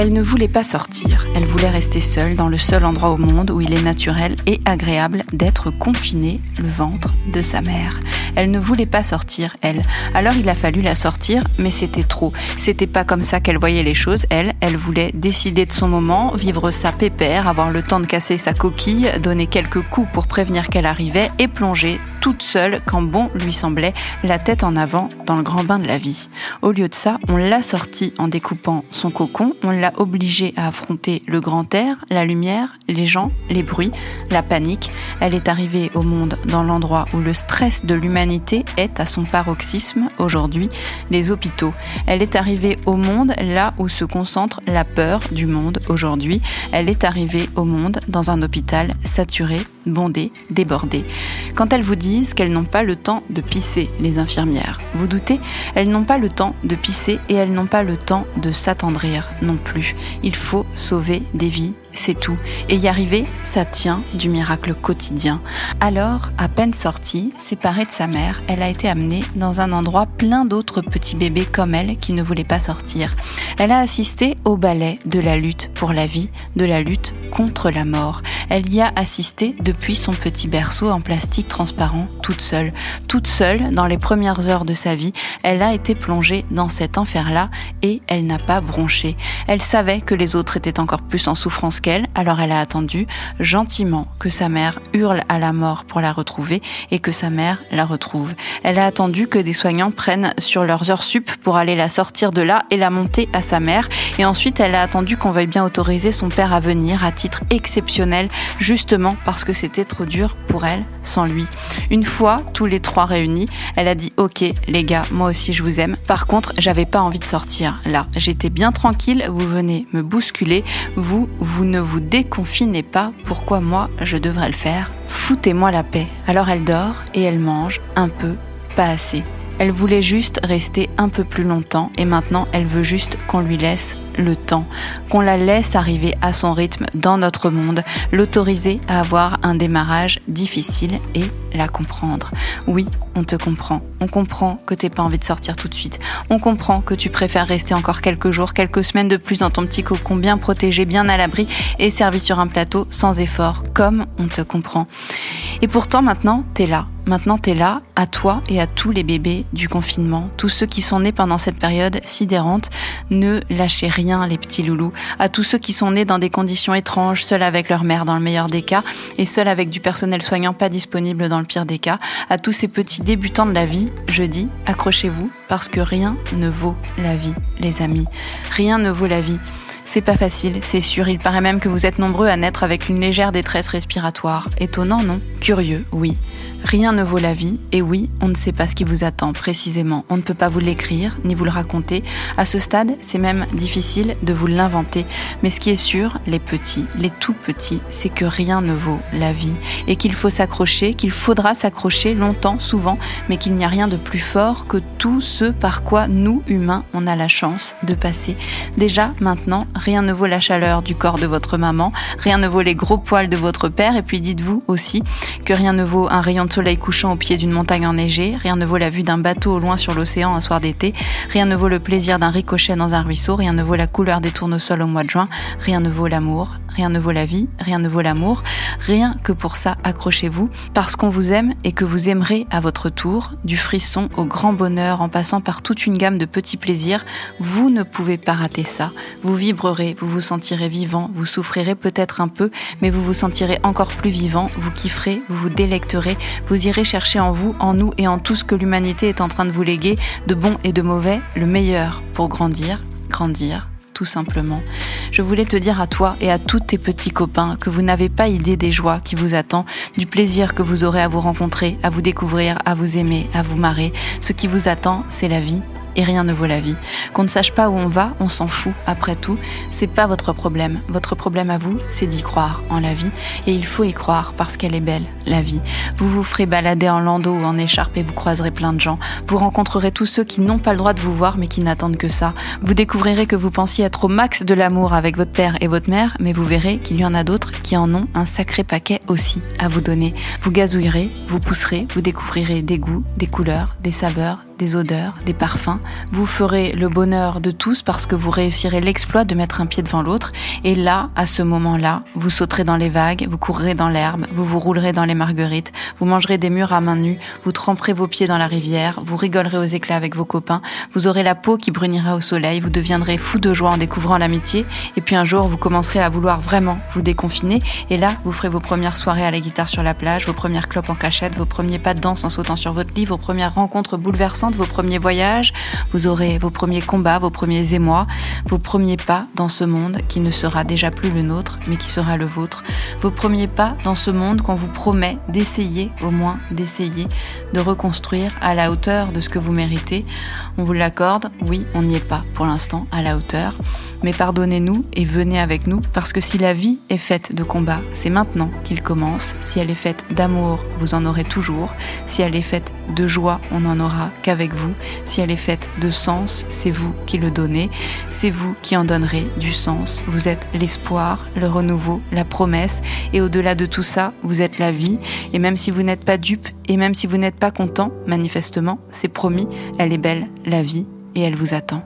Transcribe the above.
Elle ne voulait pas sortir, elle voulait rester seule dans le seul endroit au monde où il est naturel et agréable d'être confinée, le ventre de sa mère. Elle ne voulait pas sortir, elle. Alors il a fallu la sortir, mais c'était trop. C'était pas comme ça qu'elle voyait les choses, elle. Elle voulait décider de son moment, vivre sa pépère, avoir le temps de casser sa coquille, donner quelques coups pour prévenir qu'elle arrivait et plonger toute seule quand bon lui semblait, la tête en avant dans le grand bain de la vie. Au lieu de ça, on l'a sortie en découpant son cocon, on l'a obligée à affronter le grand air, la lumière, les gens, les bruits, la panique. Elle est arrivée au monde dans l'endroit où le stress de l'humanité est à son paroxysme aujourd'hui, les hôpitaux. Elle est arrivée au monde là où se concentre la peur du monde aujourd'hui. Elle est arrivée au monde dans un hôpital saturé, bondé, débordé. Quand elle vous dit qu'elles n'ont pas le temps de pisser, les infirmières. Vous doutez Elles n'ont pas le temps de pisser et elles n'ont pas le temps de s'attendrir non plus. Il faut sauver des vies c'est tout. Et y arriver, ça tient du miracle quotidien. Alors, à peine sortie, séparée de sa mère, elle a été amenée dans un endroit plein d'autres petits bébés comme elle qui ne voulaient pas sortir. Elle a assisté au ballet de la lutte pour la vie, de la lutte contre la mort. Elle y a assisté depuis son petit berceau en plastique transparent, toute seule. Toute seule, dans les premières heures de sa vie, elle a été plongée dans cet enfer-là et elle n'a pas bronché. Elle savait que les autres étaient encore plus en souffrance qu'elle, alors elle a attendu gentiment que sa mère hurle à la mort pour la retrouver et que sa mère la retrouve. Elle a attendu que des soignants prennent sur leurs heures sup pour aller la sortir de là et la monter à sa mère. Et ensuite, elle a attendu qu'on veuille bien autoriser son père à venir à exceptionnel, justement parce que c'était trop dur pour elle sans lui. Une fois, tous les trois réunis, elle a dit Ok, les gars, moi aussi je vous aime. Par contre, j'avais pas envie de sortir. Là, j'étais bien tranquille, vous venez me bousculer, vous, vous ne vous déconfinez pas, pourquoi moi je devrais le faire? Foutez-moi la paix. Alors elle dort et elle mange un peu, pas assez. Elle voulait juste rester un peu plus longtemps et maintenant elle veut juste qu'on lui laisse le temps, qu'on la laisse arriver à son rythme dans notre monde, l'autoriser à avoir un démarrage difficile et la comprendre. Oui, on te comprend. On comprend que t'aies pas envie de sortir tout de suite. On comprend que tu préfères rester encore quelques jours, quelques semaines de plus dans ton petit cocon bien protégé, bien à l'abri et servi sur un plateau sans effort, comme on te comprend. Et pourtant maintenant, t'es là. Maintenant, t'es là, à toi et à tous les bébés du confinement, tous ceux qui sont nés pendant cette période sidérante. Ne lâchez rien, les petits loulous. À tous ceux qui sont nés dans des conditions étranges, seuls avec leur mère dans le meilleur des cas, et seuls avec du personnel soignant pas disponible dans le pire des cas. À tous ces petits débutants de la vie, je dis, accrochez-vous, parce que rien ne vaut la vie, les amis. Rien ne vaut la vie. C'est pas facile, c'est sûr. Il paraît même que vous êtes nombreux à naître avec une légère détresse respiratoire. Étonnant, non? Curieux, oui. Rien ne vaut la vie, et oui, on ne sait pas ce qui vous attend précisément. On ne peut pas vous l'écrire, ni vous le raconter. À ce stade, c'est même difficile de vous l'inventer. Mais ce qui est sûr, les petits, les tout petits, c'est que rien ne vaut la vie, et qu'il faut s'accrocher, qu'il faudra s'accrocher longtemps, souvent, mais qu'il n'y a rien de plus fort que tout ce par quoi nous, humains, on a la chance de passer. Déjà, maintenant, rien ne vaut la chaleur du corps de votre maman, rien ne vaut les gros poils de votre père, et puis dites-vous aussi rien ne vaut un rayon de soleil couchant au pied d'une montagne enneigée, rien ne vaut la vue d'un bateau au loin sur l'océan un soir d'été, rien ne vaut le plaisir d'un ricochet dans un ruisseau, rien ne vaut la couleur des tournesols au mois de juin, rien ne vaut l'amour, rien ne vaut la vie, rien ne vaut l'amour, rien que pour ça accrochez-vous, parce qu'on vous aime et que vous aimerez à votre tour, du frisson au grand bonheur en passant par toute une gamme de petits plaisirs, vous ne pouvez pas rater ça, vous vibrerez, vous vous sentirez vivant, vous souffrirez peut-être un peu, mais vous vous sentirez encore plus vivant, vous kifferez, vous vous délecterez, vous irez chercher en vous, en nous et en tout ce que l'humanité est en train de vous léguer, de bon et de mauvais, le meilleur pour grandir, grandir, tout simplement. Je voulais te dire à toi et à tous tes petits copains que vous n'avez pas idée des joies qui vous attendent, du plaisir que vous aurez à vous rencontrer, à vous découvrir, à vous aimer, à vous marrer. Ce qui vous attend, c'est la vie et rien ne vaut la vie. Qu'on ne sache pas où on va, on s'en fout. Après tout, c'est pas votre problème. Votre problème à vous, c'est d'y croire en la vie. Et il faut y croire parce qu'elle est belle, la vie. Vous vous ferez balader en landau ou en écharpe et vous croiserez plein de gens. Vous rencontrerez tous ceux qui n'ont pas le droit de vous voir mais qui n'attendent que ça. Vous découvrirez que vous pensiez être au max de l'amour avec votre père et votre mère, mais vous verrez qu'il y en a d'autres qui en ont un sacré paquet aussi à vous donner. Vous gazouillerez, vous pousserez, vous découvrirez des goûts, des couleurs, des saveurs, des odeurs, des parfums. Vous ferez le bonheur de tous parce que vous réussirez l'exploit de mettre un pied devant l'autre. Et là, à ce moment-là, vous sauterez dans les vagues, vous courrez dans l'herbe, vous vous roulerez dans les marguerites, vous mangerez des murs à main nue, vous tremperez vos pieds dans la rivière, vous rigolerez aux éclats avec vos copains, vous aurez la peau qui brunira au soleil, vous deviendrez fou de joie en découvrant l'amitié. Et puis un jour, vous commencerez à vouloir vraiment vous déconfiner. Et là, vous ferez vos premières soirées à la guitare sur la plage, vos premières clopes en cachette, vos premiers pas de danse en sautant sur votre lit, vos premières rencontres bouleversantes, vos premiers voyages. Vous aurez vos premiers combats, vos premiers émois, vos premiers pas dans ce monde qui ne sera déjà plus le nôtre, mais qui sera le vôtre. Vos premiers pas dans ce monde qu'on vous promet d'essayer, au moins d'essayer, de reconstruire à la hauteur de ce que vous méritez. On vous l'accorde, oui, on n'y est pas pour l'instant à la hauteur. Mais pardonnez-nous et venez avec nous, parce que si la vie est faite de combats, c'est maintenant qu'il commence. Si elle est faite d'amour, vous en aurez toujours. Si elle est faite de joie, on n'en aura qu'avec vous. Si elle est faite de sens, c'est vous qui le donnez. C'est vous qui en donnerez du sens. Vous êtes l'espoir, le renouveau, la promesse. Et au-delà de tout ça, vous êtes la vie. Et même si vous n'êtes pas dupe, et même si vous n'êtes pas content, manifestement, c'est promis, elle est belle, la vie, et elle vous attend.